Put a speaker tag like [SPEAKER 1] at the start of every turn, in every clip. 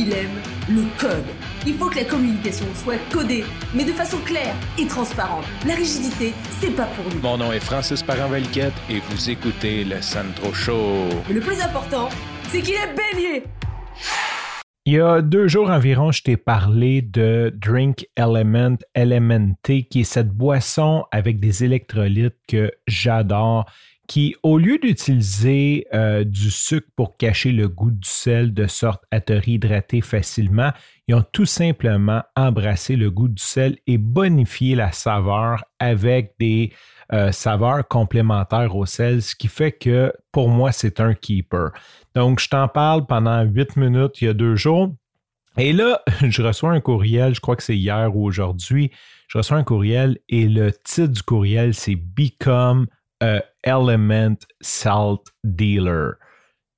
[SPEAKER 1] il aime le code. Il faut que la communication soit codée, mais de façon claire et transparente. La rigidité, c'est pas pour nous.
[SPEAKER 2] Mon nom est Francis Parent-Valquette et vous écoutez le Sandro Show.
[SPEAKER 1] Mais le plus important, c'est qu'il est bélier.
[SPEAKER 3] Il y a deux jours environ, je t'ai parlé de Drink Element LMNT, qui est cette boisson avec des électrolytes que j'adore, qui, au lieu d'utiliser euh, du sucre pour cacher le goût du sel de sorte à te réhydrater facilement, ils ont tout simplement embrassé le goût du sel et bonifié la saveur avec des euh, saveurs complémentaires au sel, ce qui fait que pour moi, c'est un keeper. Donc, je t'en parle pendant huit minutes il y a deux jours. Et là, je reçois un courriel, je crois que c'est hier ou aujourd'hui, je reçois un courriel et le titre du courriel, c'est Become a Element Salt Dealer.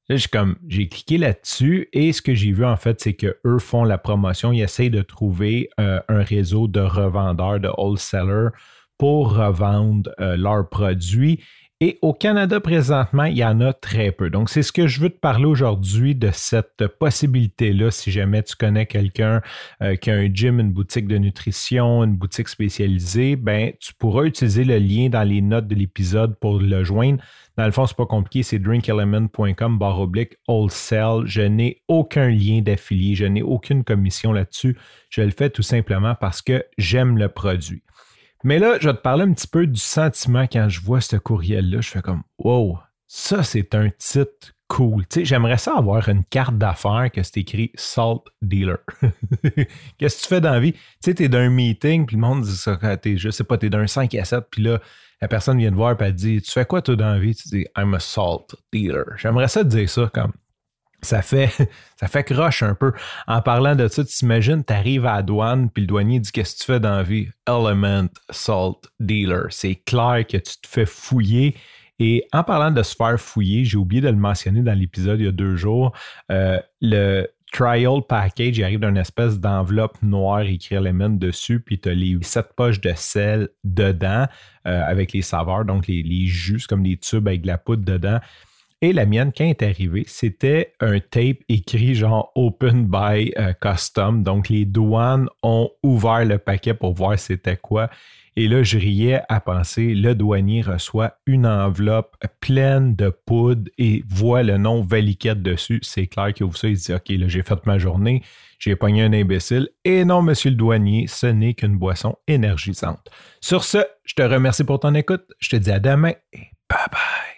[SPEAKER 3] Là, j'ai comme j'ai cliqué là-dessus et ce que j'ai vu en fait, c'est qu'eux font la promotion, ils essayent de trouver euh, un réseau de revendeurs, de wholesalers pour revendre euh, leurs produits. Et au Canada, présentement, il y en a très peu. Donc, c'est ce que je veux te parler aujourd'hui de cette possibilité-là. Si jamais tu connais quelqu'un euh, qui a un gym, une boutique de nutrition, une boutique spécialisée, ben, tu pourras utiliser le lien dans les notes de l'épisode pour le joindre. Dans le fond, c'est pas compliqué, c'est drinkelement.com barre oblique wholesale. Je n'ai aucun lien d'affilié, je n'ai aucune commission là-dessus. Je le fais tout simplement parce que j'aime le produit. Mais là, je vais te parler un petit peu du sentiment quand je vois ce courriel-là. Je fais comme, wow, ça, c'est un titre cool. Tu sais, j'aimerais ça avoir une carte d'affaires que c'est écrit Salt Dealer. Qu'est-ce que tu fais dans la vie? Tu sais, tu es d'un meeting, puis le monde dit ça, es, je sais pas, tu es d'un 5 à 7, puis là, la personne vient te voir, et elle dit, tu fais quoi toi dans la vie? Tu dis, I'm a salt dealer. J'aimerais ça te dire ça comme, ça fait, ça fait croche un peu. En parlant de ça, tu t'imagines, tu arrives à la douane, puis le douanier dit Qu'est-ce que tu fais dans la vie? Element Salt Dealer. C'est clair que tu te fais fouiller. Et en parlant de se faire fouiller, j'ai oublié de le mentionner dans l'épisode il y a deux jours. Euh, le trial package, il arrive d'une espèce d'enveloppe noire écrit Element dessus, puis tu as les sept poches de sel dedans euh, avec les saveurs, donc les, les jus, comme des tubes avec de la poudre dedans. Et la mienne, quand est arrivée, c'était un tape écrit genre Open by euh, Custom. Donc, les douanes ont ouvert le paquet pour voir c'était quoi. Et là, je riais à penser, le douanier reçoit une enveloppe pleine de poudre et voit le nom Valiquette dessus. C'est clair qu'il ouvre ça, il se dit, OK, là, j'ai fait ma journée, j'ai pogné un imbécile. Et non, monsieur le douanier, ce n'est qu'une boisson énergisante. Sur ce, je te remercie pour ton écoute. Je te dis à demain et bye bye.